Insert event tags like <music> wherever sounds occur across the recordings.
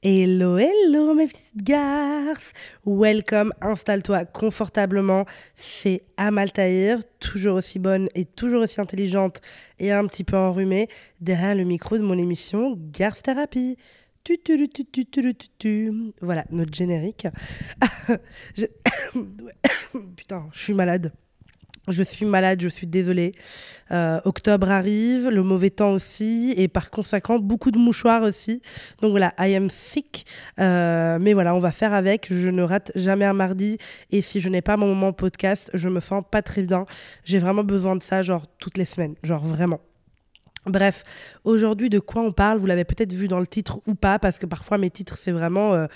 Hello, hello mes petites garces Welcome, installe-toi confortablement. C'est Amal Tahir, toujours aussi bonne et toujours aussi intelligente et un petit peu enrhumée, derrière le micro de mon émission Garce Thérapie. Tu, tu, tu, tu, tu, tu, tu. Voilà, notre générique. <laughs> <coughs> <coughs> Putain, je suis malade. Je suis malade, je suis désolée. Euh, octobre arrive, le mauvais temps aussi, et par conséquent, beaucoup de mouchoirs aussi. Donc voilà, I am sick. Euh, mais voilà, on va faire avec. Je ne rate jamais un mardi. Et si je n'ai pas mon moment podcast, je me sens pas très bien. J'ai vraiment besoin de ça, genre toutes les semaines. Genre vraiment. Bref, aujourd'hui, de quoi on parle Vous l'avez peut-être vu dans le titre ou pas, parce que parfois mes titres, c'est vraiment, euh,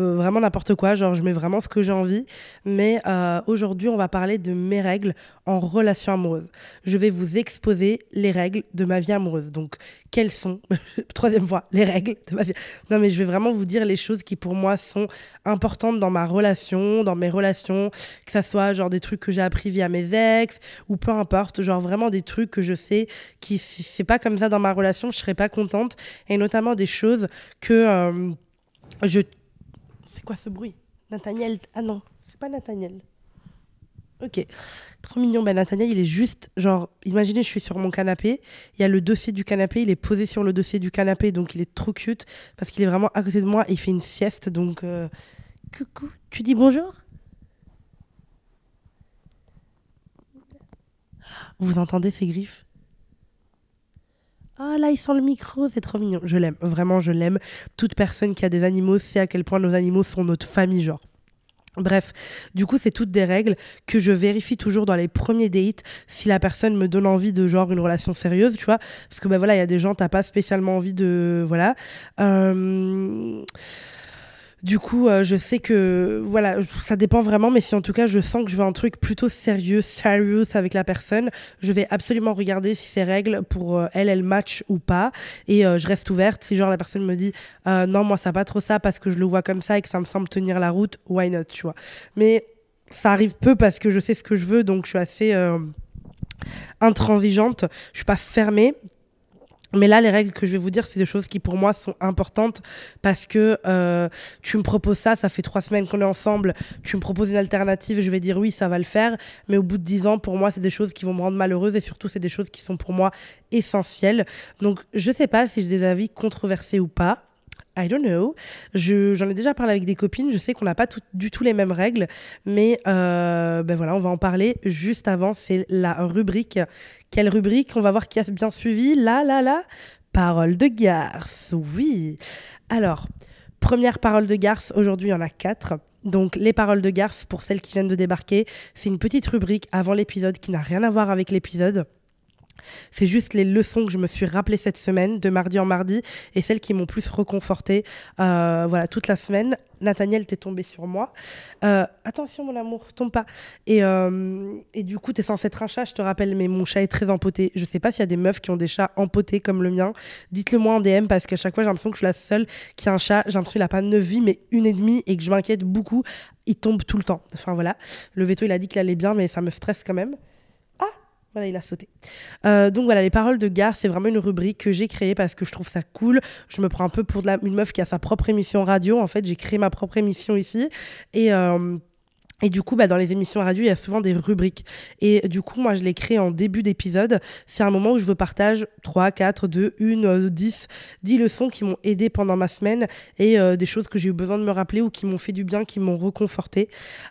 euh, vraiment n'importe quoi. Genre, je mets vraiment ce que j'ai envie. Mais euh, aujourd'hui, on va parler de mes règles en relation amoureuse. Je vais vous exposer les règles de ma vie amoureuse. Donc, quelles sont, <laughs> troisième fois, les règles de ma vie Non, mais je vais vraiment vous dire les choses qui, pour moi, sont importantes dans ma relation, dans mes relations, que ça soit genre des trucs que j'ai appris via mes ex, ou peu importe, genre vraiment des trucs que je sais qui, si c'est pas comme ça dans ma relation, je serais pas contente. Et notamment des choses que euh, je. C'est quoi ce bruit? Nathaniel. Ah non, c'est pas Nathaniel. Ok, trop mignon. Ben, Nathaniel, il est juste, genre, imaginez, je suis sur mon canapé. Il y a le dossier du canapé, il est posé sur le dossier du canapé, donc il est trop cute parce qu'il est vraiment à côté de moi et il fait une sieste. Donc, euh, coucou, tu dis bonjour? Vous entendez ses griffes? Ah là, il sent le micro, c'est trop mignon. Je l'aime, vraiment, je l'aime. Toute personne qui a des animaux sait à quel point nos animaux sont notre famille, genre. Bref, du coup, c'est toutes des règles que je vérifie toujours dans les premiers dates si la personne me donne envie de genre une relation sérieuse, tu vois. Parce que ben voilà, il y a des gens, t'as pas spécialement envie de. Voilà. Euh, Du coup, euh, je sais que voilà, ça dépend vraiment, mais si en tout cas je sens que je veux un truc plutôt sérieux, serious avec la personne, je vais absolument regarder si ces règles pour euh, elle, elles matchent ou pas, et euh, je reste ouverte. Si genre la personne me dit euh, non, moi ça pas trop ça parce que je le vois comme ça et que ça me semble tenir la route, why not, tu vois. Mais ça arrive peu parce que je sais ce que je veux, donc je suis assez intransigeante. Je suis pas fermée. Mais là, les règles que je vais vous dire, c'est des choses qui pour moi sont importantes parce que euh, tu me proposes ça, ça fait trois semaines qu'on est ensemble, tu me proposes une alternative, je vais dire oui, ça va le faire. Mais au bout de dix ans, pour moi, c'est des choses qui vont me rendre malheureuse et surtout, c'est des choses qui sont pour moi essentielles. Donc, je sais pas si j'ai des avis controversés ou pas. I don't know. Je- J'en ai déjà parlé avec des copines. Je sais qu'on n'a pas du tout les mêmes règles, mais euh, ben voilà, on va en parler juste avant. C'est la rubrique. Quelle rubrique? On va voir qui a bien suivi. Là, là, là. Parole de garce. Oui. Alors, première parole de garce. Aujourd'hui, il y en a quatre. Donc, les paroles de garce, pour celles qui viennent de débarquer, c'est une petite rubrique avant l'épisode qui n'a rien à voir avec l'épisode. C'est juste les leçons que je me suis rappelées cette semaine, de mardi en mardi, et celles qui m'ont plus reconfortée euh, voilà, toute la semaine. Nathaniel, t'es tombé sur moi. Euh, attention, mon amour, tombe pas. Et, euh, et du coup, t'es censé être un chat, je te rappelle, mais mon chat est très empoté. Je sais pas s'il y a des meufs qui ont des chats empotés comme le mien. Dites-le moi en DM parce qu'à chaque fois, j'ai l'impression que je suis la seule qui a un chat. J'ai l'impression qu'il a pas 9 vies, mais une et demie, et que je m'inquiète beaucoup. Il tombe tout le temps. Enfin voilà. Le veto, il a dit qu'il allait bien, mais ça me stresse quand même. Voilà, il a sauté. Euh, donc voilà, les paroles de gare, c'est vraiment une rubrique que j'ai créée parce que je trouve ça cool. Je me prends un peu pour une meuf qui a sa propre émission radio. En fait, j'ai créé ma propre émission ici. Et. euh, et du coup, bah, dans les émissions radio, il y a souvent des rubriques. Et du coup, moi, je l'ai créé en début d'épisode. C'est un moment où je veux partage 3, 4, 2, 1, 10, 10 leçons qui m'ont aidé pendant ma semaine et euh, des choses que j'ai eu besoin de me rappeler ou qui m'ont fait du bien, qui m'ont reconforté.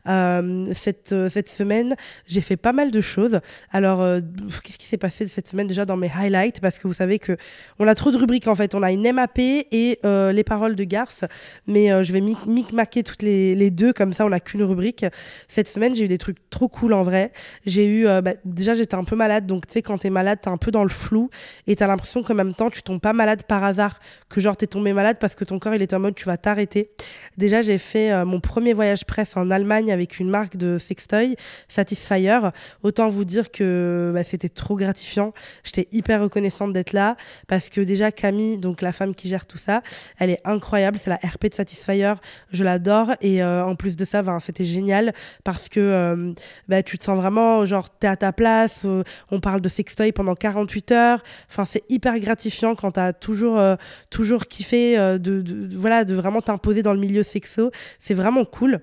Euh, cette, euh, cette semaine, j'ai fait pas mal de choses. Alors, euh, qu'est-ce qui s'est passé cette semaine déjà dans mes highlights? Parce que vous savez que on a trop de rubriques en fait. On a une MAP et les paroles de Garce. Mais je vais mic- micmaquer toutes les, les deux, comme ça on n'a qu'une rubrique. Cette semaine, j'ai eu des trucs trop cool en vrai. J'ai eu, euh, bah, déjà j'étais un peu malade, donc tu sais, quand t'es malade, t'es un peu dans le flou et t'as l'impression qu'en même temps, tu tombes pas malade par hasard, que genre t'es tombé malade parce que ton corps il est en mode tu vas t'arrêter. Déjà, j'ai fait euh, mon premier voyage presse en Allemagne avec une marque de sextoy, Satisfyer. Autant vous dire que bah, c'était trop gratifiant. J'étais hyper reconnaissante d'être là parce que déjà Camille, donc la femme qui gère tout ça, elle est incroyable. C'est la RP de Satisfyer. Je l'adore et euh, en plus de ça, ben, c'était génial. Parce que euh, bah, tu te sens vraiment, genre, t'es à ta place, euh, on parle de sextoy pendant 48 heures. Enfin, c'est hyper gratifiant quand t'as toujours, euh, toujours kiffé de, de, voilà, de vraiment t'imposer dans le milieu sexo. C'est vraiment cool.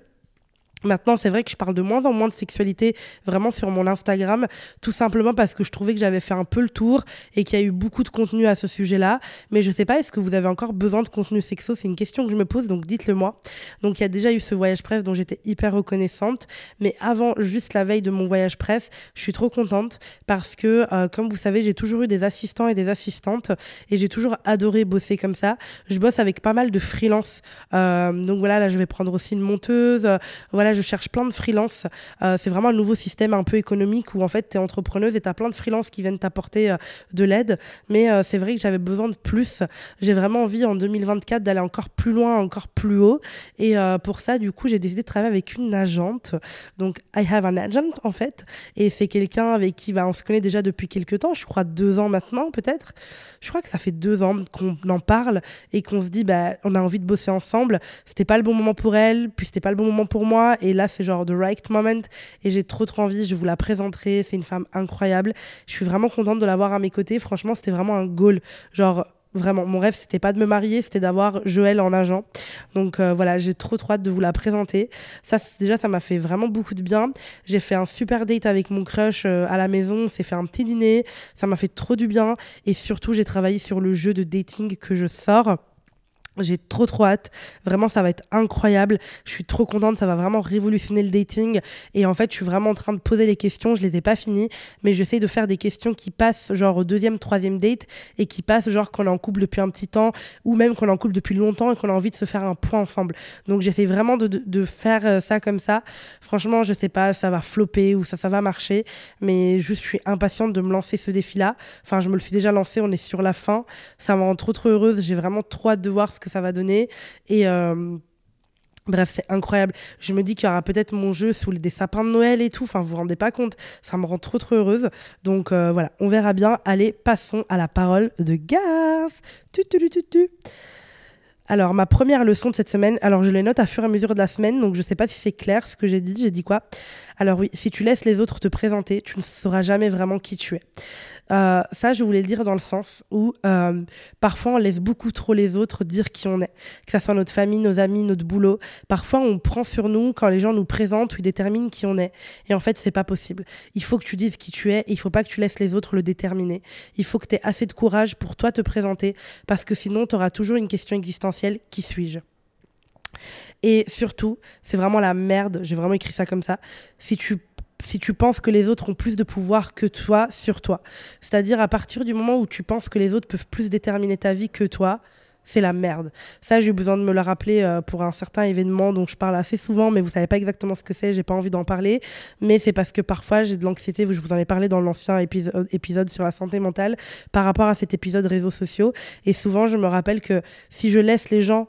Maintenant, c'est vrai que je parle de moins en moins de sexualité vraiment sur mon Instagram, tout simplement parce que je trouvais que j'avais fait un peu le tour et qu'il y a eu beaucoup de contenu à ce sujet-là. Mais je sais pas, est-ce que vous avez encore besoin de contenu sexo? C'est une question que je me pose, donc dites-le moi. Donc il y a déjà eu ce voyage presse dont j'étais hyper reconnaissante. Mais avant, juste la veille de mon voyage presse, je suis trop contente parce que, euh, comme vous savez, j'ai toujours eu des assistants et des assistantes et j'ai toujours adoré bosser comme ça. Je bosse avec pas mal de freelance. Euh, donc voilà, là, je vais prendre aussi une monteuse. Euh, je cherche plein de freelance. Euh, c'est vraiment un nouveau système un peu économique où en fait, tu es entrepreneuse et tu as plein de freelance qui viennent t'apporter euh, de l'aide. Mais euh, c'est vrai que j'avais besoin de plus. J'ai vraiment envie en 2024 d'aller encore plus loin, encore plus haut. Et pour ça, du coup, j'ai décidé de travailler avec une agente. Donc, I have an agent en fait. Et c'est quelqu'un avec qui bah, on se connaît déjà depuis quelques temps, je crois deux ans maintenant peut-être. Je crois que ça fait deux ans qu'on en parle et qu'on se dit, bah, on a envie de bosser ensemble. C'était pas le bon moment pour elle, puis c'était pas le bon moment pour moi. Et là, c'est genre the right moment. Et j'ai trop, trop envie. Je vous la présenterai. C'est une femme incroyable. Je suis vraiment contente de l'avoir à mes côtés. Franchement, c'était vraiment un goal. Genre, Vraiment, mon rêve, c'était pas de me marier, c'était d'avoir Joël en agent. Donc euh, voilà, j'ai trop trop hâte de vous la présenter. Ça, déjà, ça m'a fait vraiment beaucoup de bien. J'ai fait un super date avec mon crush euh, à la maison. On s'est fait un petit dîner. Ça m'a fait trop du bien. Et surtout, j'ai travaillé sur le jeu de dating que je sors. J'ai trop trop hâte. Vraiment, ça va être incroyable. Je suis trop contente. Ça va vraiment révolutionner le dating. Et en fait, je suis vraiment en train de poser les questions. Je les ai pas finies, mais j'essaie de faire des questions qui passent genre au deuxième, troisième date et qui passent genre qu'on est en couple depuis un petit temps ou même qu'on est en couple depuis longtemps et qu'on a envie de se faire un point ensemble. Donc, j'essaie vraiment de, de, faire euh, ça comme ça. Franchement, je sais pas, ça va flopper ou ça, ça va marcher, mais juste, je suis impatiente de me lancer ce défi-là. Enfin, je me le suis déjà lancé. On est sur la fin. Ça me rend trop trop heureuse. J'ai vraiment trop hâte de voir ce que ça va donner. Et euh, Bref, c'est incroyable. Je me dis qu'il y aura peut-être mon jeu sous des sapins de Noël et tout. Enfin, vous vous rendez pas compte. Ça me rend trop, trop heureuse. Donc euh, voilà, on verra bien. Allez, passons à la parole de Garth. Tu, tu, tu, tu, Alors, ma première leçon de cette semaine, alors je les note à fur et à mesure de la semaine, donc je sais pas si c'est clair ce que j'ai dit. J'ai dit quoi? Alors oui, si tu laisses les autres te présenter, tu ne sauras jamais vraiment qui tu es. Euh, ça, je voulais le dire dans le sens où euh, parfois on laisse beaucoup trop les autres dire qui on est, que ce soit notre famille, nos amis, notre boulot. Parfois, on prend sur nous quand les gens nous présentent ou déterminent qui on est. Et en fait, c'est pas possible. Il faut que tu dises qui tu es il faut pas que tu laisses les autres le déterminer. Il faut que tu aies assez de courage pour toi te présenter parce que sinon, tu auras toujours une question existentielle qui suis-je? Et surtout, c'est vraiment la merde, j'ai vraiment écrit ça comme ça. Si tu si tu penses que les autres ont plus de pouvoir que toi sur toi. C'est-à-dire à partir du moment où tu penses que les autres peuvent plus déterminer ta vie que toi, c'est la merde. Ça, j'ai eu besoin de me le rappeler euh, pour un certain événement dont je parle assez souvent, mais vous savez pas exactement ce que c'est, j'ai pas envie d'en parler. Mais c'est parce que parfois j'ai de l'anxiété, je vous en ai parlé dans l'ancien épisode, épisode sur la santé mentale, par rapport à cet épisode réseaux sociaux. Et souvent, je me rappelle que si je laisse les gens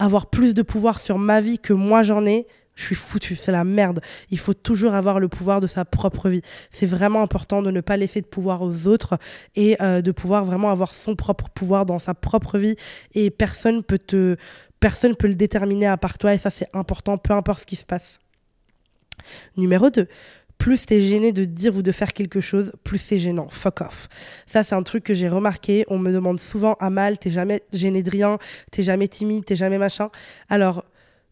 avoir plus de pouvoir sur ma vie que moi j'en ai, je suis foutu, c'est la merde. Il faut toujours avoir le pouvoir de sa propre vie. C'est vraiment important de ne pas laisser de pouvoir aux autres et euh, de pouvoir vraiment avoir son propre pouvoir dans sa propre vie. Et personne peut te, personne peut le déterminer à part toi. Et ça, c'est important, peu importe ce qui se passe. Numéro 2 plus t'es gêné de dire ou de faire quelque chose, plus c'est gênant. Fuck off. Ça, c'est un truc que j'ai remarqué. On me demande souvent à mal, t'es jamais gêné de rien, t'es jamais timide, t'es jamais machin. Alors,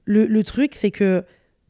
le, truc, c'est que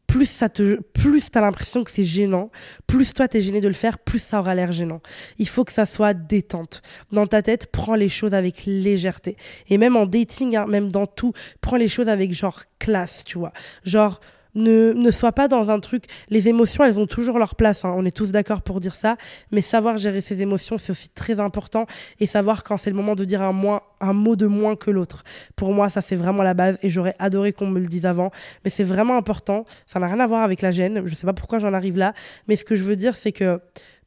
plus ça te plus tu as l'impression que c'est gênant, plus toi tu es gêné de le faire, plus ça aura l'air gênant. Il faut que ça soit détente. Dans ta tête, prends les choses avec légèreté. Et même en dating, hein, même dans tout, prends les choses avec genre classe, tu vois. Genre ne, ne sois pas dans un truc. Les émotions, elles ont toujours leur place. Hein. On est tous d'accord pour dire ça. Mais savoir gérer ses émotions, c'est aussi très important. Et savoir quand c'est le moment de dire un, moins, un mot de moins que l'autre. Pour moi, ça, c'est vraiment la base. Et j'aurais adoré qu'on me le dise avant. Mais c'est vraiment important. Ça n'a rien à voir avec la gêne. Je sais pas pourquoi j'en arrive là. Mais ce que je veux dire, c'est que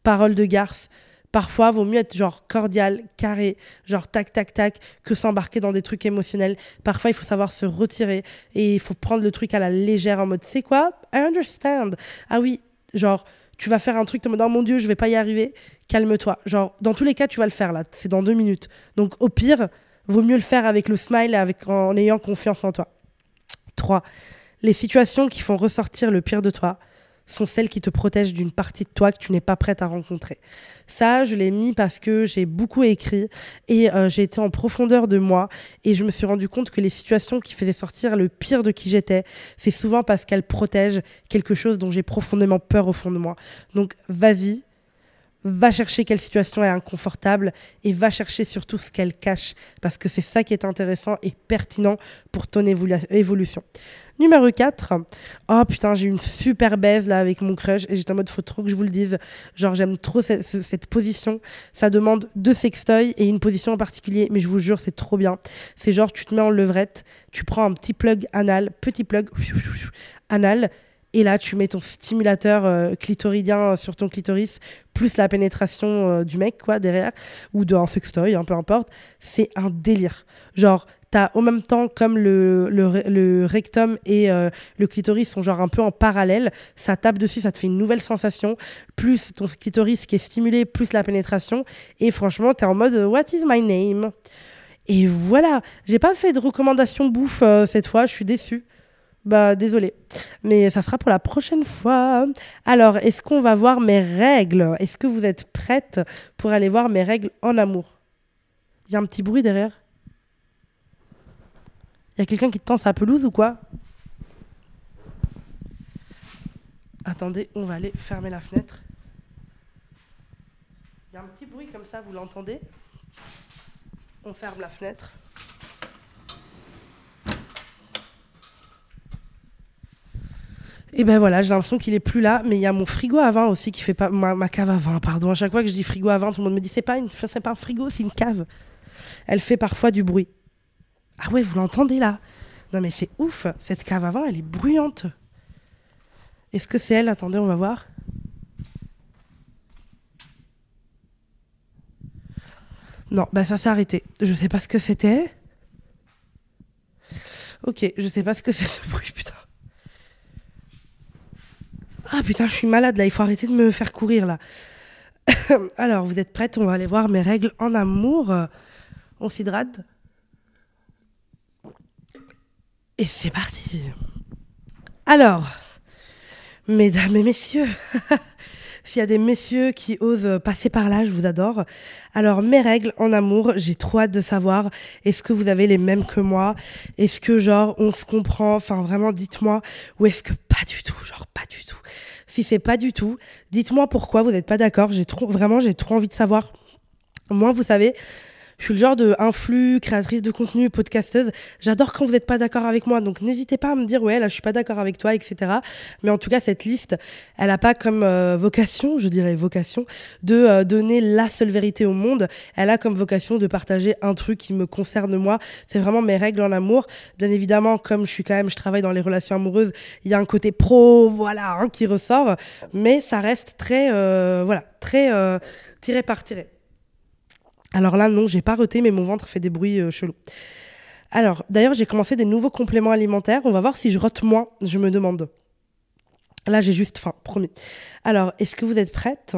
parole de garce, Parfois, vaut mieux être genre cordial, carré, genre tac, tac, tac, que s'embarquer dans des trucs émotionnels. Parfois, il faut savoir se retirer et il faut prendre le truc à la légère en mode, c'est quoi? I understand. Ah oui, genre, tu vas faire un truc, tu me dis, oh mon Dieu, je vais pas y arriver, calme-toi. Genre, dans tous les cas, tu vas le faire là, c'est dans deux minutes. Donc, au pire, vaut mieux le faire avec le smile et avec, en ayant confiance en toi. 3 Les situations qui font ressortir le pire de toi sont celles qui te protègent d'une partie de toi que tu n'es pas prête à rencontrer. Ça, je l'ai mis parce que j'ai beaucoup écrit et euh, j'ai été en profondeur de moi et je me suis rendu compte que les situations qui faisaient sortir le pire de qui j'étais, c'est souvent parce qu'elles protègent quelque chose dont j'ai profondément peur au fond de moi. Donc, vas-y, va chercher quelle situation est inconfortable et va chercher surtout ce qu'elle cache parce que c'est ça qui est intéressant et pertinent pour ton évolution. Numéro 4, oh putain, j'ai une super baise là avec mon crush et j'étais en mode faut trop que je vous le dise. Genre, j'aime trop cette, cette, position. Ça demande deux sextoys et une position en particulier, mais je vous jure, c'est trop bien. C'est genre, tu te mets en levrette, tu prends un petit plug anal, petit plug anal, et là, tu mets ton stimulateur euh, clitoridien sur ton clitoris, plus la pénétration euh, du mec, quoi, derrière, ou d'un sextoy, hein, peu importe. C'est un délire. Genre, t'as au même temps, comme le, le, rectum et euh, le clitoris sont genre un peu en parallèle, ça tape dessus, ça te fait une nouvelle sensation, plus ton clitoris qui est stimulé, plus la pénétration. Et franchement, t'es en mode What is my name? Et voilà, j'ai pas fait de recommandation bouffe cette fois, je suis déçue. Bah désolé, mais ça sera pour la prochaine fois. Alors, est-ce qu'on va voir mes règles? Est-ce que vous êtes prête pour aller voir mes règles en amour? Il y a un petit bruit derrière Il y a quelqu'un qui tend sa pelouse ou quoi? Attendez, on va aller fermer la fenêtre. Il y a un petit bruit comme ça, vous l'entendez? On ferme la fenêtre. Et ben voilà, j'ai l'impression qu'il est plus là, mais il y a mon frigo à vin aussi qui fait pas ma, cave à vin, pardon. À chaque fois que je dis frigo à vin, tout le monde me dit c'est pas une c'est pas un frigo, c'est une cave. Elle fait parfois du bruit. Ah ouais, vous l'entendez là? Non mais c'est ouf, cette cave à vin, elle est bruyante. Est-ce que c'est elle? Attendez, on va voir. Non, bah ça s'est arrêté. Je sais pas ce que c'était. Ok, je sais pas ce que c'est ce bruit, putain. Ah putain, je suis malade là, il faut arrêter de me faire courir là. <coughs> Alors, vous êtes prêtes On va aller voir mes règles en amour. On s'hydrate. Et c'est parti. Alors, mesdames et messieurs, <laughs> S'il y a des messieurs qui osent passer par là, je vous adore. Alors, mes règles en amour, j'ai trop hâte de savoir. Est-ce que vous avez les mêmes que moi? Est-ce que, genre, on se comprend? Enfin, vraiment, dites-moi. Ou est-ce que pas du tout Genre, pas du tout? Si c'est pas du tout, dites-moi pourquoi vous n'êtes pas d'accord. J'ai trop, vraiment, j'ai trop envie de savoir. Moi, vous savez, je suis le genre de influx, créatrice de contenu, podcasteuse. J'adore quand vous n'êtes pas d'accord avec moi. Donc n'hésitez pas à me dire, ouais, là, je suis pas d'accord avec toi, etc. Mais en tout cas, cette liste, elle n'a pas comme euh, vocation, je dirais vocation, de euh, donner la seule vérité au monde. Elle a comme vocation de partager un truc qui me concerne moi. C'est vraiment mes règles en amour. Bien évidemment, comme je suis quand même, je travaille dans les relations amoureuses, il y a un côté pro, voilà, hein, qui ressort. Mais ça reste très, euh, voilà, très tiré par tiré. Alors là, non, j'ai pas reté, mais mon ventre fait des bruits euh, chelous. Alors, d'ailleurs, j'ai commencé des nouveaux compléments alimentaires. On va voir si je rote moins, je me demande. Là, j'ai juste faim, promis. Alors, est-ce que vous êtes prête?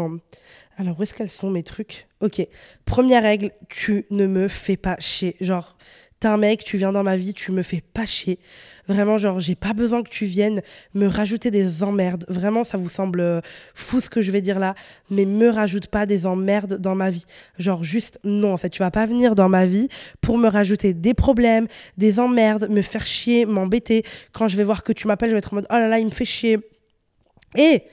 Alors, où est-ce qu'elles sont mes trucs? Ok. Première règle, tu ne me fais pas chier. Genre, T'es un mec, tu viens dans ma vie, tu me fais pas chier. Vraiment, genre, j'ai pas besoin que tu viennes me rajouter des emmerdes. Vraiment, ça vous semble euh, fou ce que je vais dire là, mais me rajoute pas des emmerdes dans ma vie. Genre, juste, non, en fait, tu vas pas venir dans ma vie pour me rajouter des problèmes, des emmerdes, me faire chier, m'embêter. Quand je vais voir que tu m'appelles, je vais être en mode, oh là là, il me fait chier. Et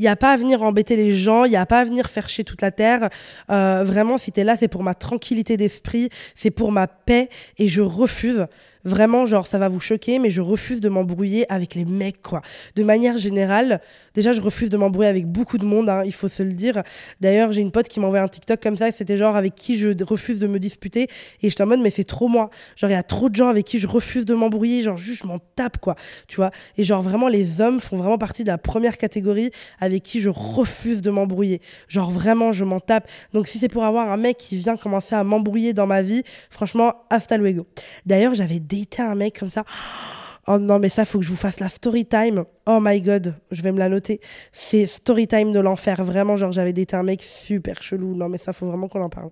il n'y a pas à venir embêter les gens, il n'y a pas à venir faire chier toute la terre. Euh, vraiment, si tu es là, c'est pour ma tranquillité d'esprit, c'est pour ma paix et je refuse Vraiment, genre, ça va vous choquer, mais je refuse de m'embrouiller avec les mecs, quoi. De manière générale, déjà, je refuse de m'embrouiller avec beaucoup de monde, hein, il faut se le dire. D'ailleurs, j'ai une pote qui m'a envoyé un TikTok comme ça, c'était genre avec qui je refuse de me disputer. Et j'étais en mode, mais c'est trop moi. Genre, il y a trop de gens avec qui je refuse de m'embrouiller, genre, juste, je m'en tape, quoi. Tu vois Et genre, vraiment, les hommes font vraiment partie de la première catégorie avec qui je refuse de m'embrouiller. Genre, vraiment, je m'en tape. Donc, si c'est pour avoir un mec qui vient commencer à m'embrouiller dans ma vie, franchement, hasta luego. D'ailleurs, j'avais dater un mec comme ça. Oh non, mais ça, faut que je vous fasse la story time. Oh my god, je vais me la noter. C'est story time de l'enfer. Vraiment, genre, j'avais daté un mec super chelou. Non, mais ça, faut vraiment qu'on en parle.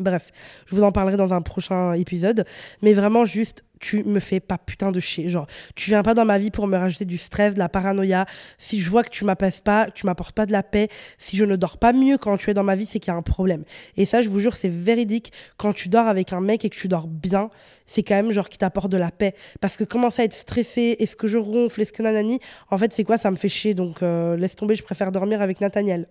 Bref, je vous en parlerai dans un prochain épisode. Mais vraiment, juste, tu me fais pas putain de chier. Genre, tu viens pas dans ma vie pour me rajouter du stress, de la paranoïa. Si je vois que tu m'apaises pas, tu m'apportes pas de la paix. Si je ne dors pas mieux quand tu es dans ma vie, c'est qu'il y a un problème. Et ça, je vous jure, c'est véridique. Quand tu dors avec un mec et que tu dors bien, c'est quand même genre qui t'apporte de la paix. Parce que commencer à être stressé, est-ce que je ronfle, est-ce que nanani, en fait, c'est quoi? Ça me fait chier. Donc, euh, laisse tomber, je préfère dormir avec Nathaniel.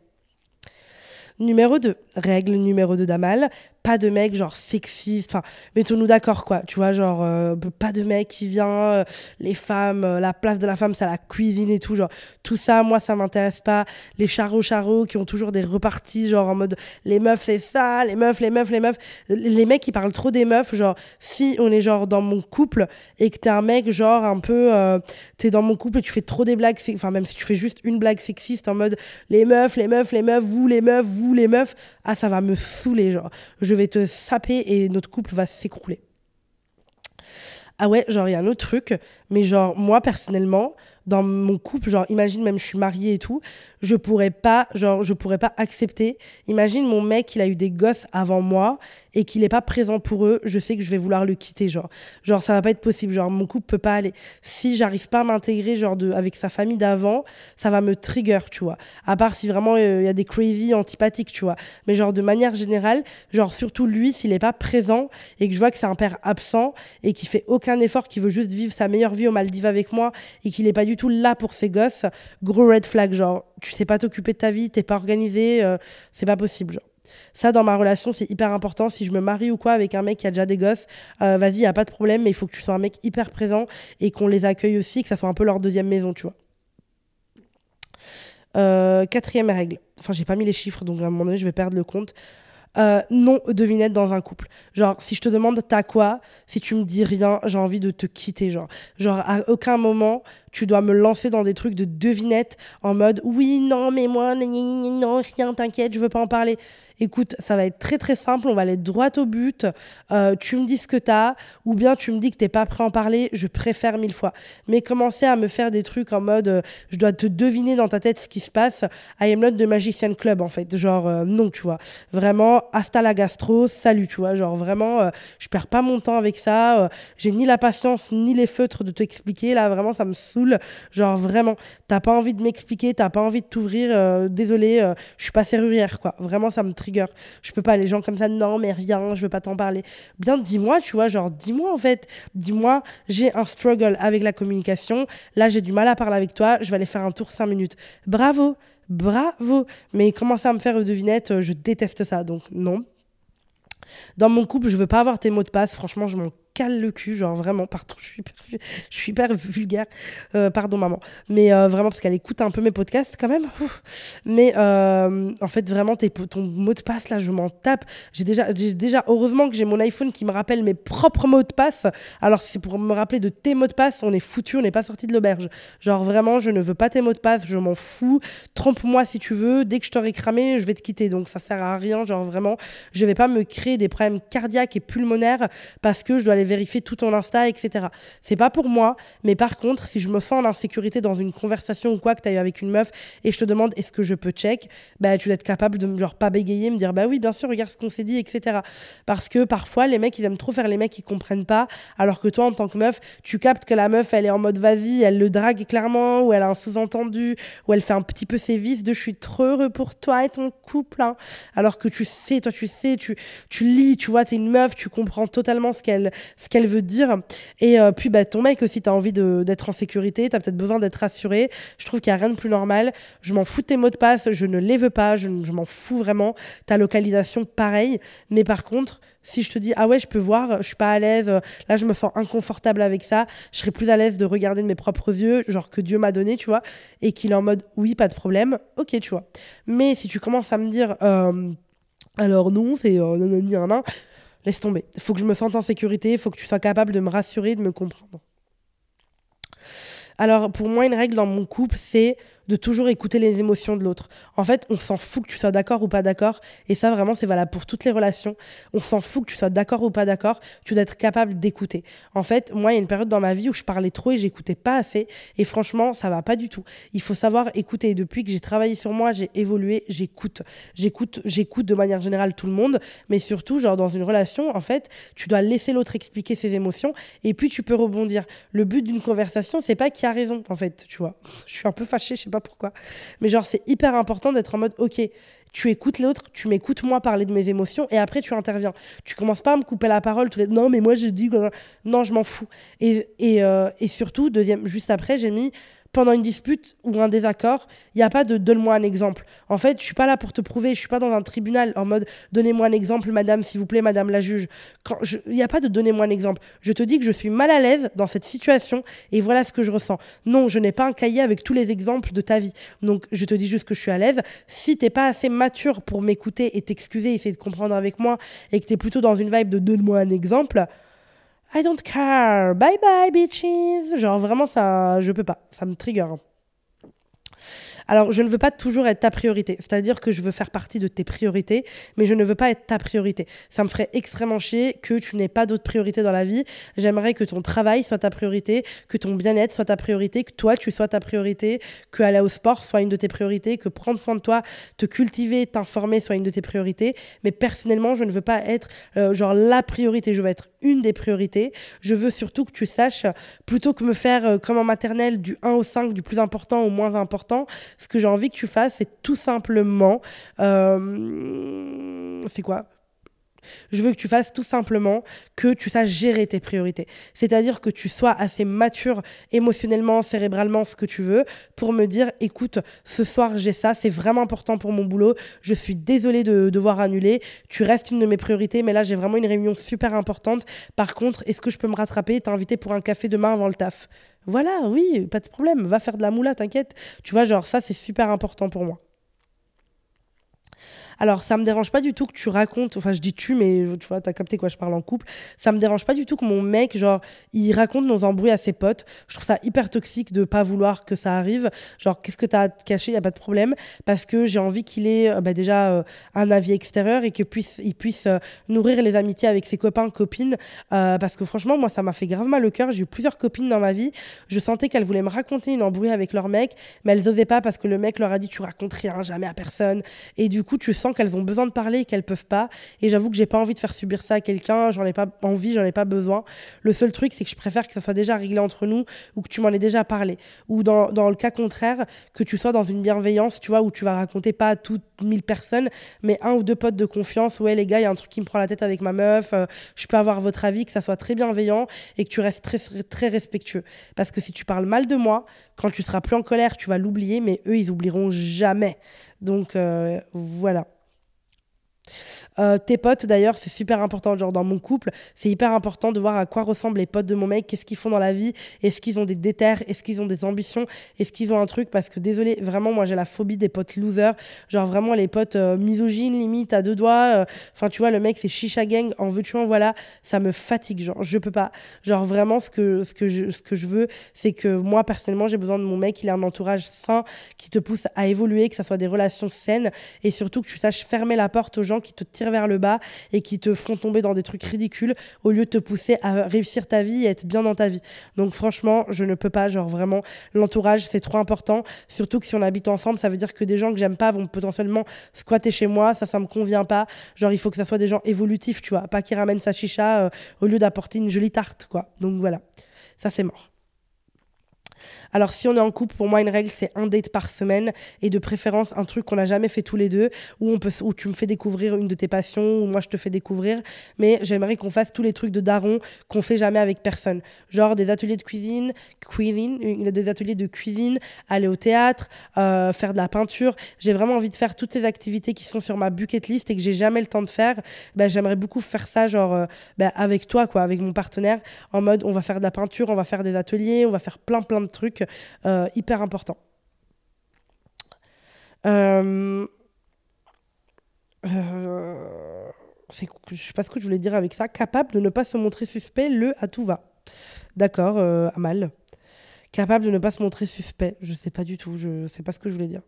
Numéro 2, règle numéro 2 d'Amal, pas de mec genre sexiste, enfin, mettons-nous d'accord quoi, tu vois, genre, euh, pas de mec qui vient, euh, les femmes, euh, la place de la femme, c'est la cuisine et tout, genre, tout ça, moi, ça m'intéresse pas. Les charros charros qui ont toujours des reparties, genre, en mode, les meufs, c'est ça, les meufs, les meufs, les meufs. Les mecs qui parlent trop des meufs, genre, si on est genre dans mon couple et que t'es un mec, genre, un peu, t'es dans mon couple et tu fais trop des blagues, enfin, même si tu fais juste une blague sexiste en mode, les meufs, les meufs, les meufs, vous, les meufs, vous, les meufs, ah, ça va me saouler, genre. Je vais te saper et notre couple va s'écrouler. Ah ouais, genre, il y a un autre truc, mais genre, moi, personnellement, dans mon couple, genre, imagine même je suis mariée et tout, je pourrais pas, genre, je pourrais pas accepter. Imagine mon mec, il a eu des gosses avant moi et qu'il est pas présent pour eux, je sais que je vais vouloir le quitter, genre. Genre, ça va pas être possible, genre, mon couple peut pas aller. Si j'arrive pas à m'intégrer, genre, de, avec sa famille d'avant, ça va me trigger, tu vois. À part si vraiment euh, il y a des crazy antipathiques, tu vois. Mais genre, de manière générale, genre, surtout lui, s'il est pas présent et que je vois que c'est un père absent et qui fait aucun effort, qui veut juste vivre sa meilleure vie au Maldives avec moi et qu'il est pas du tout là pour ses gosses, gros red flag, genre, tu sais pas t'occuper de ta vie, t'es pas organisé, euh, c'est pas possible, genre. Ça, dans ma relation, c'est hyper important. Si je me marie ou quoi avec un mec qui a déjà des gosses, euh, vas-y, y a pas de problème, mais il faut que tu sois un mec hyper présent et qu'on les accueille aussi, que ça soit un peu leur deuxième maison, tu vois. Euh, quatrième règle. Enfin, j'ai pas mis les chiffres, donc à un moment donné, je vais perdre le compte. Non devinette dans un couple. Genre, si je te demande t'as quoi, si tu me dis rien, j'ai envie de te quitter. Genre, genre à aucun moment tu dois me lancer dans des trucs de devinette en mode oui, non, mais moi, non, rien, t'inquiète, je veux pas en parler. Écoute, ça va être très très simple, on va aller droit au but, euh, tu me dis ce que t'as, ou bien tu me dis que t'es pas prêt à en parler, je préfère mille fois. Mais commencer à me faire des trucs en mode, euh, je dois te deviner dans ta tête ce qui se passe, I am not de Magician Club en fait, genre euh, non, tu vois. Vraiment, hasta la gastro, salut, tu vois, genre vraiment, je perds pas mon temps avec ça, j'ai ni la patience ni les feutres de t'expliquer, là vraiment ça me genre vraiment, t'as pas envie de m'expliquer, t'as pas envie de t'ouvrir, désolé, je suis pas serrurière quoi, vraiment ça me je peux pas, les gens comme ça, non, mais rien, je veux pas t'en parler. Bien, dis-moi, tu vois, genre, dis-moi en fait, dis-moi, j'ai un struggle avec la communication, là, j'ai du mal à parler avec toi, je vais aller faire un tour 5 minutes. Bravo, bravo. Mais commencer à me faire devinette, euh, je déteste ça, donc non. Dans mon couple, je veux pas avoir tes mots de passe, franchement, je m'en cale le cul, genre vraiment, pardon, <laughs> je suis hyper, je suis hyper vulgaire, euh, pardon maman, mais euh, vraiment parce qu'elle écoute un peu mes podcasts quand même. Mais euh, en fait, vraiment, ton mot de passe là, je m'en tape. J'ai déjà, déjà, heureusement que j'ai mon iPhone qui me rappelle mes propres mots de passe. Alors, c'est pour me rappeler de tes mots de passe, on est foutu, on n'est pas sorti de l'auberge. Genre vraiment, je ne veux pas tes mots de passe, je m'en fous. Trompe-moi si tu veux, dès que je t'aurai cramé, je vais te quitter. Donc, ça sert à rien, genre vraiment, je vais pas me créer des problèmes cardiaques et pulmonaires parce que je dois aller vérifier tout ton Insta, etc. C'est pas pour moi, mais par contre, si je me sens en insécurité dans une conversation ou quoi que tu as eu avec une meuf et je te demande est-ce que je peux check, bah, tu dois être capable de genre pas bégayer, me dire bah oui, bien sûr, regarde ce qu'on s'est dit, etc. Parce que parfois, les mecs, ils aiment trop faire les mecs qui comprennent pas, alors que toi, en tant que meuf, tu captes que la meuf, elle est en mode vas-y, elle le drague clairement, ou elle a un sous-entendu, ou elle fait un petit peu ses vices de je suis trop heureux pour toi et ton couple. Hein. Alors que tu sais, toi, tu sais, tu, tu lis, tu vois, t'es une meuf, tu comprends totalement ce qu'elle ce qu'elle veut dire. Et euh, puis, bah, ton mec aussi, tu as envie d'être en sécurité, tu as peut-être besoin d'être rassuré. Je trouve qu'il n'y a rien de plus normal. Je m'en fous de tes mots de passe, je ne les veux pas, je, m'en fous vraiment. Ta localisation, pareil. Mais par contre, si je te dis ah ouais je peux voir je suis pas à l'aise là je me sens inconfortable avec ça je serais plus à l'aise de regarder de mes propres yeux genre que Dieu m'a donné tu vois et qu'il est en mode oui pas de problème ok tu vois mais si tu commences à me dire euh, alors non c'est euh, laisse tomber. Il faut que je me sente en sécurité, il faut que tu sois capable de me rassurer, de me comprendre. Alors, pour moi, une règle dans mon couple, c'est de toujours écouter les émotions de l'autre. En fait, on s'en fout que tu sois d'accord ou pas d'accord. Et ça, vraiment, c'est valable pour toutes les relations. On s'en fout que tu sois d'accord ou pas d'accord. Tu dois être capable d'écouter. En fait, moi, il y a une période dans ma vie où je parlais trop et j'écoutais pas assez. Et franchement, ça va pas du tout. Il faut savoir écouter. Depuis que j'ai travaillé sur moi, j'ai évolué, j'écoute. J'écoute, j'écoute de manière générale tout le monde. Mais surtout, genre, dans une relation, en fait, tu dois laisser l'autre expliquer ses émotions. Et puis, tu peux rebondir. Le but d'une conversation, c'est pas qui a raison, en fait, tu vois. Je suis un peu fâchée, je sais pas pourquoi. Mais genre, c'est hyper important d'être en mode, ok, tu écoutes l'autre, tu m'écoutes moi parler de mes émotions et après tu interviens. Tu commences pas à me couper la parole tous les non mais moi je dis non je m'en fous. Et, et, euh, et surtout deuxième juste après j'ai mis pendant une dispute ou un désaccord, il n'y a pas de donne-moi un exemple. En fait, je suis pas là pour te prouver, je suis pas dans un tribunal en mode donnez-moi un exemple, madame, s'il vous plaît, madame la juge. Il n'y a pas de donnez-moi un exemple. Je te dis que je suis mal à l'aise dans cette situation et voilà ce que je ressens. Non, je n'ai pas un cahier avec tous les exemples de ta vie. Donc, je te dis juste que je suis à l'aise. Si t'es pas assez mature pour m'écouter et t'excuser, essayer de comprendre avec moi et que tu es plutôt dans une vibe de donne-moi un exemple, I don't care. Bye bye, bitches. Genre, vraiment, ça, je peux pas. Ça me trigger. Alors, je ne veux pas toujours être ta priorité. C'est-à-dire que je veux faire partie de tes priorités, mais je ne veux pas être ta priorité. Ça me ferait extrêmement chier que tu n'aies pas d'autres priorités dans la vie. J'aimerais que ton travail soit ta priorité, que ton bien-être soit ta priorité, que toi, tu sois ta priorité, que aller au sport soit une de tes priorités, que prendre soin de toi, te cultiver, t'informer soit une de tes priorités. Mais personnellement, je ne veux pas être euh, genre la priorité. Je veux être une des priorités. Je veux surtout que tu saches, plutôt que me faire euh, comme en maternelle du 1 au 5, du plus important au moins important, ce que j'ai envie que tu fasses, c'est tout simplement... Euh, c'est quoi? Je veux que tu fasses tout simplement que tu saches gérer tes priorités. C'est-à-dire que tu sois assez mature émotionnellement, cérébralement, ce que tu veux, pour me dire, écoute, ce soir j'ai ça, c'est vraiment important pour mon boulot, je suis désolée de devoir annuler, tu restes une de mes priorités, mais là j'ai vraiment une réunion super importante. Par contre, est-ce que je peux me rattraper, t'inviter pour un café demain avant le taf? Voilà, oui, pas de problème, va faire de la moula, t'inquiète. Tu vois, genre ça c'est super important pour moi. Alors, ça me dérange pas du tout que tu racontes, enfin, je dis tu, mais tu vois, t'as capté quoi, je parle en couple. Ça me dérange pas du tout que mon mec, genre, il raconte nos embrouilles à ses potes. Je trouve ça hyper toxique de pas vouloir que ça arrive. Genre, qu'est-ce que t'as à cacher, y a pas de problème. Parce que j'ai envie qu'il ait euh, bah, déjà euh, un avis extérieur et qu'il puisse, il puisse euh, nourrir les amitiés avec ses copains, copines. parce que franchement, moi, ça m'a fait grave mal au cœur. J'ai eu plusieurs copines dans ma vie. Je sentais qu'elles voulaient me raconter une embrouille avec leur mec, mais elles osaient pas parce que le mec leur a dit tu racontes rien, jamais à personne. Et du coup, tu sens qu'elles ont besoin de parler et qu'elles peuvent pas. Et j'avoue que j'ai pas envie de faire subir ça à quelqu'un. J'en ai pas envie, j'en ai pas besoin. Le seul truc, c'est que je préfère que ça soit déjà réglé entre nous ou que tu m'en aies déjà parlé. Ou dans, dans, le cas contraire, que tu sois dans une bienveillance, tu vois, où tu vas raconter pas à toutes mille personnes, mais un ou deux potes de confiance. Ouais, les gars, il y a un truc qui me prend la tête avec ma meuf. Euh, je peux avoir votre avis, que ça soit très bienveillant et que tu restes très, très respectueux. Parce que si tu parles mal de moi, quand tu seras plus en colère, tu vas l'oublier, mais eux, ils oublieront jamais. Donc euh, voilà. Euh, tes potes, d'ailleurs, c'est super important. Genre, dans mon couple, c'est hyper important de voir à quoi ressemblent les potes de mon mec, qu'est-ce qu'ils font dans la vie, est-ce qu'ils ont des déterres, est-ce qu'ils ont des ambitions, est-ce qu'ils ont un truc. Parce que, désolé, vraiment, moi, j'ai la phobie des potes losers. Genre, vraiment, les potes euh, misogynes, limite, à deux doigts. Euh, enfin, tu vois, le mec, c'est chicha gang, en veux-tu, en voilà. Ça me fatigue. Genre, je peux pas. Genre, vraiment, ce que, ce que, je, ce que je veux, c'est que moi, personnellement, j'ai besoin de mon mec, il a un entourage sain qui te pousse à évoluer, que ça soit des relations saines et surtout que tu saches fermer la porte aux gens qui te tirent vers le bas et qui te font tomber dans des trucs ridicules au lieu de te pousser à réussir ta vie et être bien dans ta vie. Donc franchement, je ne peux pas, genre vraiment, l'entourage, c'est trop important. Surtout que si on habite ensemble, ça veut dire que des gens que j'aime pas vont potentiellement squatter chez moi, ça, ça me convient pas. Genre, il faut que ça soit des gens évolutifs, tu vois, pas qui ramènent sa chicha euh, au lieu d'apporter une jolie tarte, quoi. Donc voilà, ça c'est mort. Alors, si on est en couple, pour moi, une règle, c'est un date par semaine et de préférence un truc qu'on n'a jamais fait tous les deux, où, on peut, où tu me fais découvrir une de tes passions, ou moi je te fais découvrir. Mais j'aimerais qu'on fasse tous les trucs de daron qu'on fait jamais avec personne. Genre des ateliers de cuisine, cuisine, des ateliers de cuisine, aller au théâtre, euh, faire de la peinture. J'ai vraiment envie de faire toutes ces activités qui sont sur ma bucket list et que j'ai jamais le temps de faire. Ben, j'aimerais beaucoup faire ça, genre, euh, ben, avec toi, quoi, avec mon partenaire, en mode on va faire de la peinture, on va faire des ateliers, on va faire plein, plein de trucs euh, hyper importants. Euh, euh, je sais pas ce que je voulais dire avec ça. Capable de ne pas se montrer suspect, le à tout va. D'accord, Amal. Capable de ne pas se montrer suspect. Je sais pas du tout. Je sais pas ce que je voulais dire.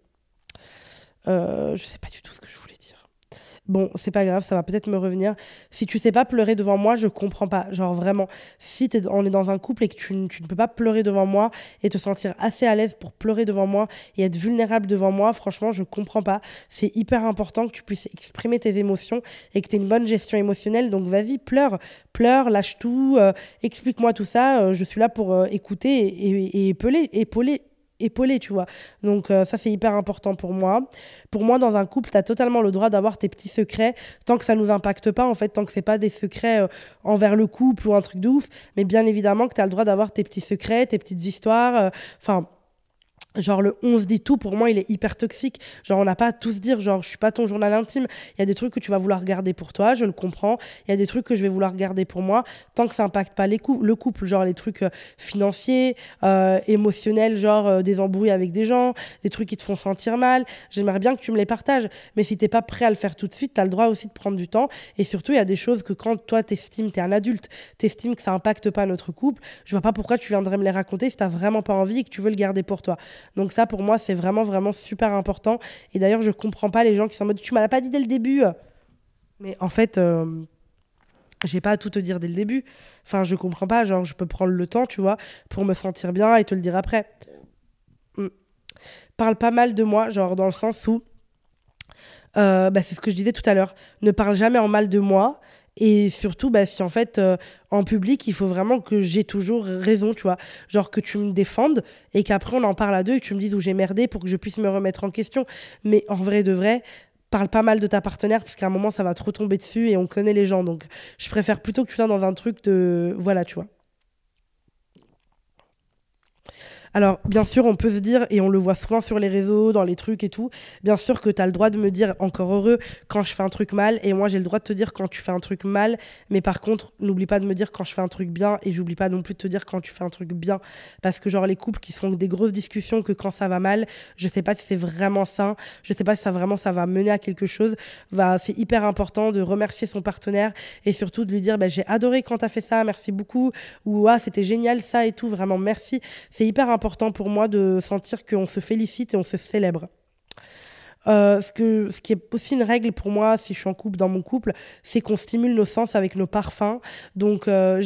Euh, je sais pas du tout ce que je voulais dire. Bon, c'est pas grave, ça va peut-être me revenir. Si tu sais pas pleurer devant moi, je comprends pas. Genre vraiment, si es, on est dans un couple et que tu, ne peux pas pleurer devant moi et te sentir assez à l'aise pour pleurer devant moi et être vulnérable devant moi, franchement, je comprends pas. C'est hyper important que tu puisses exprimer tes émotions et que tu aies une bonne gestion émotionnelle. Donc vas-y, pleure, pleure, lâche tout, euh, explique-moi tout ça. Euh, je suis là pour euh, écouter et, et, épauler, épauler épaulé, tu vois. Donc euh, ça, c'est hyper important pour moi. Pour moi, dans un couple, tu as totalement le droit d'avoir tes petits secrets, tant que ça nous impacte pas, en fait, tant que c'est pas des secrets euh, envers le couple ou un truc de ouf. Mais bien évidemment que tu as le droit d'avoir tes petits secrets, tes petites histoires. Euh, enfin... Genre le on se dit tout, pour moi, il est hyper toxique. Genre on n'a pas à tout se dire, genre je suis pas ton journal intime. Il y a des trucs que tu vas vouloir garder pour toi, je le comprends. Il y a des trucs que je vais vouloir garder pour moi, tant que ça impacte pas les le couple, genre les trucs euh, financiers, euh, émotionnels, genre euh, des embrouilles avec des gens, des trucs qui te font sentir mal. J'aimerais bien que tu me les partages. Mais si t'es pas prêt à le faire tout de suite, tu as le droit aussi de prendre du temps. Et surtout, il y a des choses que quand toi t'estimes, t'es un adulte, t'estimes que ça impacte pas notre couple, je vois pas pourquoi tu viendrais me les raconter si t'as vraiment pas envie et que tu veux le garder pour toi. Donc ça, pour moi, c'est vraiment, vraiment super important. Et d'ailleurs, je comprends pas les gens qui sont en mode, tu m'as pas dit dès le début. Mais en fait, euh, j'ai pas à tout te dire dès le début. Enfin, je comprends pas. Genre, je peux prendre le temps, tu vois, pour me sentir bien et te le dire après. Hmm. Parle pas mal de moi, genre dans le sens où, euh, bah, c'est ce que je disais tout à l'heure, ne parle jamais en mal de moi et surtout, bah, si en fait, euh, en public, il faut vraiment que j'ai toujours raison, tu vois. Genre que tu me défendes et qu'après, on en parle à deux et que tu me dises où j'ai merdé pour que je puisse me remettre en question. Mais en vrai de vrai, parle pas mal de ta partenaire parce qu'à un moment, ça va trop tomber dessus et on connaît les gens. Donc, je préfère plutôt que tu sois dans un truc de. Voilà, tu vois. Alors, bien sûr, on peut se dire, et on le voit souvent sur les réseaux, dans les trucs et tout, bien sûr que tu as le droit de me dire, encore heureux, quand je fais un truc mal, et moi j'ai le droit de te dire quand tu fais un truc mal, mais par contre, n'oublie pas de me dire quand je fais un truc bien, et j'oublie pas non plus de te dire quand tu fais un truc bien, parce que genre les couples qui font des grosses discussions que quand ça va mal, je sais pas si c'est vraiment ça, je sais pas si ça vraiment ça va mener à quelque chose, va, c'est hyper important de remercier son partenaire, et surtout de lui dire, bah, j'ai adoré quand tu as fait ça, merci beaucoup, ou ah, c'était génial ça et tout, vraiment merci, c'est hyper important important pour moi de sentir qu'on se félicite et on se célèbre. Euh, ce, que, ce qui est aussi une règle pour moi, si je suis en couple, dans mon couple, c'est qu'on stimule nos sens avec nos parfums. Donc, euh,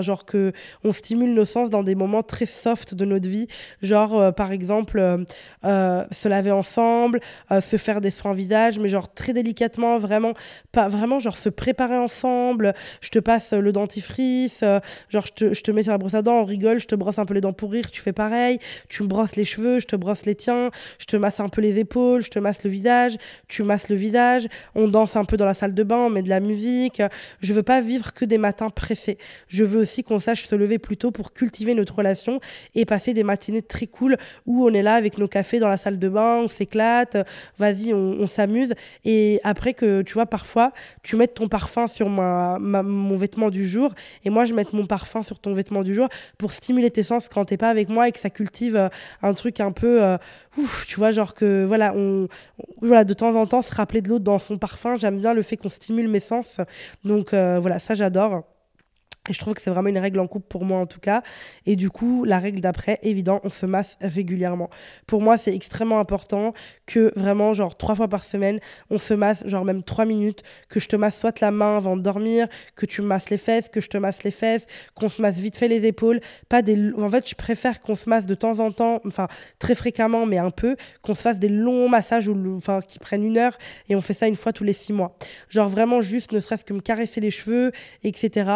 genre que on stimule nos sens dans des moments très soft de notre vie. Genre, euh, par exemple, se laver ensemble, se faire des soins visage, mais genre très délicatement, vraiment, pas vraiment, genre se préparer ensemble. Je te passe le dentifrice, genre je te, je te mets sur la brosse à dents, on rigole, je te brosse un peu les dents pour rire, tu fais pareil. Tu me brosses les cheveux, je te brosse les tiens, je te masse un peu les épaules, je te masse le visage, tu masses le visage, on danse un peu dans la salle de bain, on met de la musique. Je veux pas vivre que des matins pressés. Je veux aussi qu'on sache se lever plus tôt pour cultiver notre relation et passer des matinées très cool où on est là avec nos cafés dans la salle de bain, on s'éclate, vas-y, on, s'amuse. Et après que, tu vois, parfois, tu mets ton parfum sur ma, mon vêtement du jour et moi, je mets mon parfum sur ton vêtement du jour pour stimuler tes sens quand t'es pas avec moi et que ça cultive euh, un truc un peu, euh, ouf, tu vois, genre que, voilà, on, voilà, de temps en temps, se rappeler de l'autre dans son parfum. J'aime bien le fait qu'on stimule mes sens. Donc euh, voilà, ça j'adore. Et je trouve que c'est vraiment une règle en couple pour moi en tout cas. Et du coup, la règle d'après, évident, on se masse régulièrement. Pour moi, c'est extrêmement important que vraiment, genre trois fois par semaine, on se masse, genre même trois minutes, que je te masse soit la main avant de dormir, que tu me masses les fesses, que je te masse les fesses, qu'on se masse vite fait les épaules. Pas des... En fait, je préfère qu'on se masse de temps en temps, enfin très fréquemment, mais un peu, qu'on se fasse des longs massages ou, enfin, qui prennent une heure et on fait ça une fois tous les six mois. Genre vraiment juste, ne serait-ce que me caresser les cheveux, etc.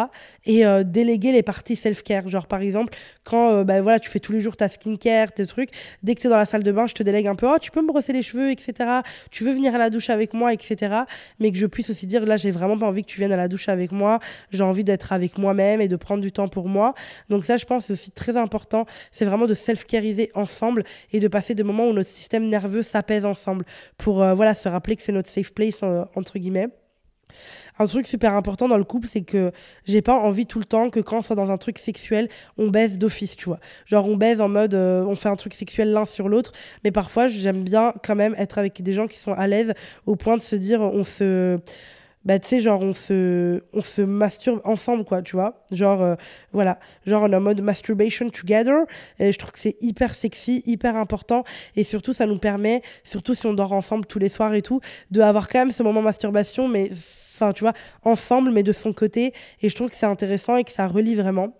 Et euh, déléguer les parties self-care. Genre, par exemple, quand euh, bah, voilà, tu fais tous les jours ta skincare, tes trucs, dès que tu es dans la salle de bain, je te délègue un peu, oh, tu peux me brosser les cheveux, etc. Tu veux venir à la douche avec moi, etc. Mais que je puisse aussi dire, là, j'ai vraiment pas envie que tu viennes à la douche avec moi, j'ai envie d'être avec moi-même et de prendre du temps pour moi. Donc, ça, je pense, c'est aussi très important. C'est vraiment de self-cariser ensemble et de passer des moments où notre système nerveux s'apaise ensemble pour euh, voilà, se rappeler que c'est notre safe place, entre guillemets un truc super important dans le couple, c'est que j'ai pas envie tout le temps que quand on soit dans un truc sexuel, on baise d'office, tu vois. Genre, on baise en mode, euh, on fait un truc sexuel l'un sur l'autre. Mais parfois, j'aime bien quand même être avec des gens qui sont à l'aise au point de se dire, on se bah tu sais genre on se on se masturbe ensemble quoi tu vois genre euh, voilà genre on est en mode masturbation together et je trouve que c'est hyper sexy hyper important et surtout ça nous permet surtout si on dort ensemble tous les soirs et tout de avoir quand même ce moment masturbation mais enfin tu vois ensemble mais de son côté. Et je trouve que c'est intéressant et que ça relie vraiment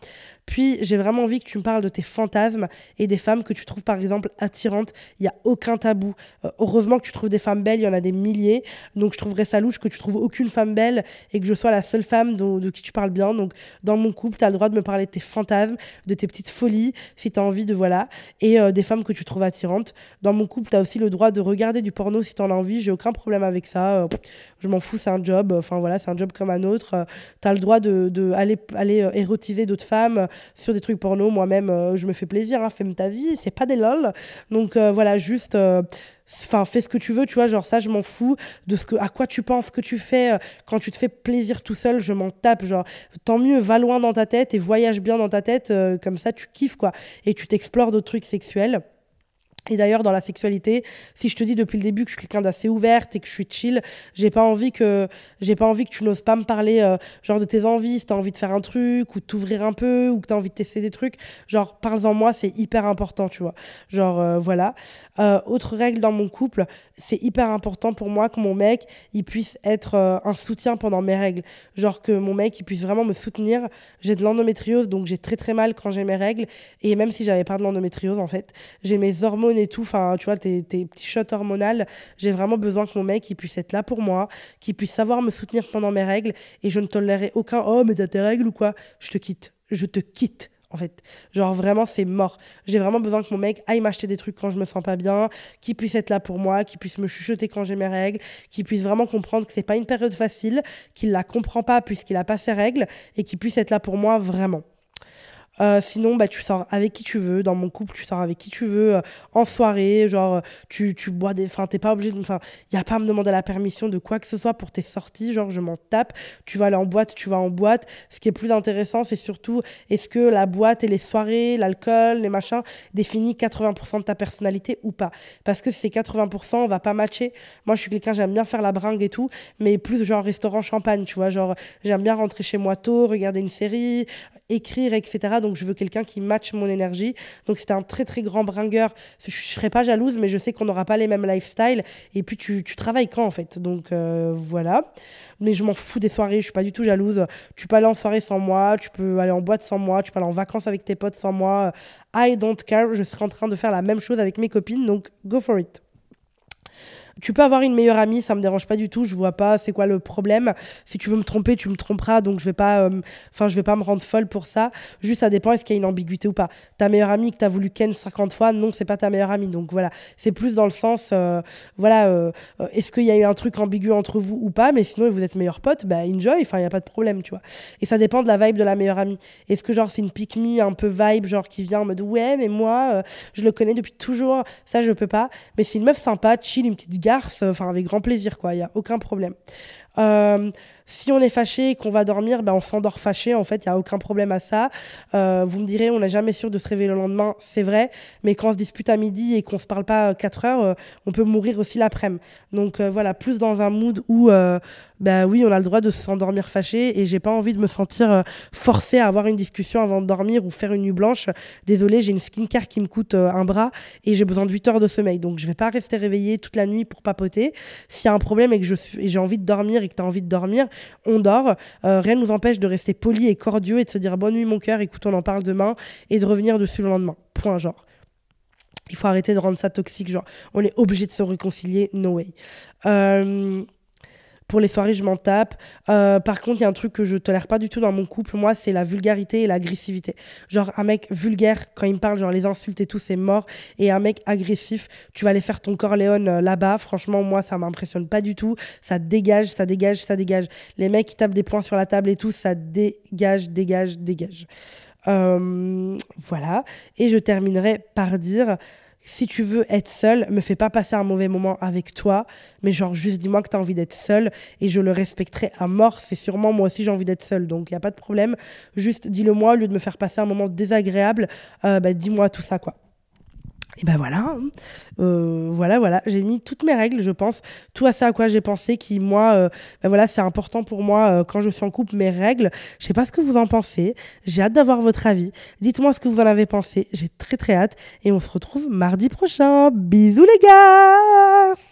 puis j'ai vraiment envie que tu me parles de tes fantasmes et des femmes que tu trouves par exemple attirantes. Il n'y a aucun tabou. Euh, heureusement que tu trouves des femmes belles, il y en a des milliers. Donc je trouverais ça louche que tu trouves aucune femme belle et que je sois la seule femme de qui tu parles bien. Donc dans mon couple, tu as le droit de me parler de tes fantasmes, de tes petites folies, si tu as envie de voilà. Et euh, des femmes que tu trouves attirantes. Dans mon couple, tu as aussi le droit de regarder du porno si tu en as envie. J'ai aucun problème avec ça. Euh, je m'en fous, c'est un job. Enfin voilà, c'est un job comme un autre. tu as le droit de, de aller, aller érotiser d'autres femmes sur des trucs porno. Moi-même, euh, je me fais plaisir, hein, fais ta vie, c'est pas des lol. Donc euh, voilà, juste euh, enfin fais ce que tu veux tu vois genre ça je m'en fous de ce que à quoi tu penses que tu fais quand tu te fais plaisir tout seul je m'en tape genre tant mieux va loin dans ta tête et voyage bien dans ta tête comme ça tu kiffes quoi et tu t'explores d'autres trucs sexuels et d'ailleurs, dans la sexualité, si je te dis depuis le début que je suis quelqu'un d'assez ouverte et que je suis chill, j'ai pas envie que j'ai pas envie que tu n'oses pas me parler euh, genre de tes envies, si t'as envie de faire un truc ou de t'ouvrir un peu ou que t'as envie de tester des trucs, genre parle-en moi, c'est hyper important, tu vois. Genre euh, voilà. Euh, autre règle dans mon couple, c'est hyper important pour moi que mon mec, il puisse être un soutien pendant mes règles. Genre que mon mec, il puisse vraiment me soutenir. J'ai de l'endométriose, donc j'ai très très mal quand j'ai mes règles et même si j'avais pas de l'endométriose en fait, j'ai mes hormones et tout, enfin, tu vois, tes, petits shots hormonales, j'ai vraiment besoin que mon mec il puisse être là pour moi, qu'il puisse savoir me soutenir pendant mes règles et je ne tolérerai aucun oh mais t'as tes règles ou quoi, je te quitte, je te quitte en fait. Genre vraiment, c'est mort. J'ai vraiment besoin que mon mec aille m'acheter des trucs quand je me sens pas bien, qu'il puisse être là pour moi, qu'il puisse me chuchoter quand j'ai mes règles, qu'il puisse vraiment comprendre que c'est pas une période facile, qu'il la comprend pas puisqu'il a pas ses règles et qu'il puisse être là pour moi vraiment. Euh, sinon, bah, tu sors avec qui tu veux. Dans mon couple, tu sors avec qui tu veux. Euh, en soirée, genre, tu, tu bois des. Enfin, t'es pas obligé. Enfin, il a pas à me demander la permission de quoi que ce soit pour tes sorties. Genre, je m'en tape. Tu vas aller en boîte, tu vas en boîte. Ce qui est plus intéressant, c'est surtout est-ce que la boîte et les soirées, l'alcool, les machins, définissent 80% de ta personnalité ou pas? Parce que si c'est 80%, on va pas matcher. Moi, je suis quelqu'un, j'aime bien faire la bringue et tout, mais plus genre restaurant champagne, tu vois. Genre, j'aime bien rentrer chez moi tôt, regarder une série, écrire, etc. Donc je veux quelqu'un qui matche mon énergie. Donc c'était un très très grand bringueur. Je ne serais pas jalouse, mais je sais qu'on n'aura pas les mêmes lifestyles. Et puis tu, tu travailles quand en fait? Donc euh, voilà. Mais je m'en fous des soirées, je suis pas du tout jalouse. Tu peux aller en soirée sans moi, tu peux aller en boîte sans moi, tu peux aller en vacances avec tes potes sans moi. I don't care, je serai en train de faire la même chose avec mes copines, donc go for it. Tu peux avoir une meilleure amie, ça me dérange pas du tout. Je vois pas c'est quoi le problème. Si tu veux me tromper, tu me tromperas. Donc je vais pas, euh, enfin je vais pas me rendre folle pour ça. Juste ça dépend est-ce qu'il y a une ambiguïté ou pas. Ta meilleure amie que tu as voulu ken 50 fois, non c'est pas ta meilleure amie. Donc voilà, c'est plus dans le sens, euh, voilà, euh, est-ce qu'il y a eu un truc ambigu entre vous ou pas. Mais sinon vous êtes meilleurs potes, bah enjoy. Enfin il y a pas de problème, tu vois. Et ça dépend de la vibe de la meilleure amie. Est-ce que genre c'est une pick me un peu vibe genre qui vient en mode ouais mais moi je le connais depuis toujours. Ça je peux pas. Mais c'est une meuf sympa, chill, une petite enfin avec grand plaisir, quoi. Il y a aucun problème. Euh, si on est fâché et qu'on va dormir, ben on s'endort fâché. En fait, il y a aucun problème à ça. Euh, vous me direz, on n'est jamais sûr de se réveiller le lendemain. C'est vrai. Mais quand on se dispute à midi et qu'on se parle pas 4 heures, euh, on peut mourir aussi l'après-midi. Donc voilà, plus dans un mood où, ben oui, on a le droit de s'endormir fâché et j'ai pas envie de me sentir forcé à avoir une discussion avant de dormir ou faire une nuit blanche. Désolé, j'ai une skincare qui me coûte un bras et j'ai besoin de 8 heures de sommeil. Donc je vais pas rester réveillée toute la nuit pour papoter. S'il y a un problème et que j'ai envie de dormir et que tu as envie de dormir, on dort. Euh, rien ne nous empêche de rester poli et cordieux et de se dire bonne nuit mon cœur, écoute, on en parle demain et de revenir dessus le lendemain. Point, genre. Il faut arrêter de rendre ça toxique, genre, on est obligé de se réconcilier, no way. Euh, pour les soirées, je m'en tape. Euh, par contre, il y a un truc que je tolère pas du tout dans mon couple, moi, c'est la vulgarité et l'agressivité. Genre, un mec vulgaire, quand il me parle, genre les insultes et tout, c'est mort. Et un mec agressif, tu vas aller faire ton Corleone euh, là-bas. Franchement, moi, ça m'impressionne pas du tout. Ça dégage, ça dégage, ça dégage. Les mecs qui tapent des points sur la table et tout, ça dégage, dégage, dégage. Euh, voilà. Et je terminerai par dire si tu veux être seul, me fais pas passer un mauvais moment avec toi, mais genre juste dis-moi que tu as envie d'être seul et je le respecterai à mort. C'est sûrement moi aussi j'ai envie d'être seul, donc il y a pas de problème. Juste dis-le moi au lieu de me faire passer un moment désagréable, euh, bah, dis-moi tout ça quoi. Et ben voilà, hein. euh, voilà, voilà, j'ai mis toutes mes règles, je pense, tout à ça à quoi j'ai pensé, qui moi, euh, ben voilà, c'est important pour moi euh, quand je suis en couple, mes règles. Je sais pas ce que vous en pensez, j'ai hâte d'avoir votre avis. Dites-moi ce que vous en avez pensé, j'ai très très hâte, et on se retrouve mardi prochain. Bisous les gars.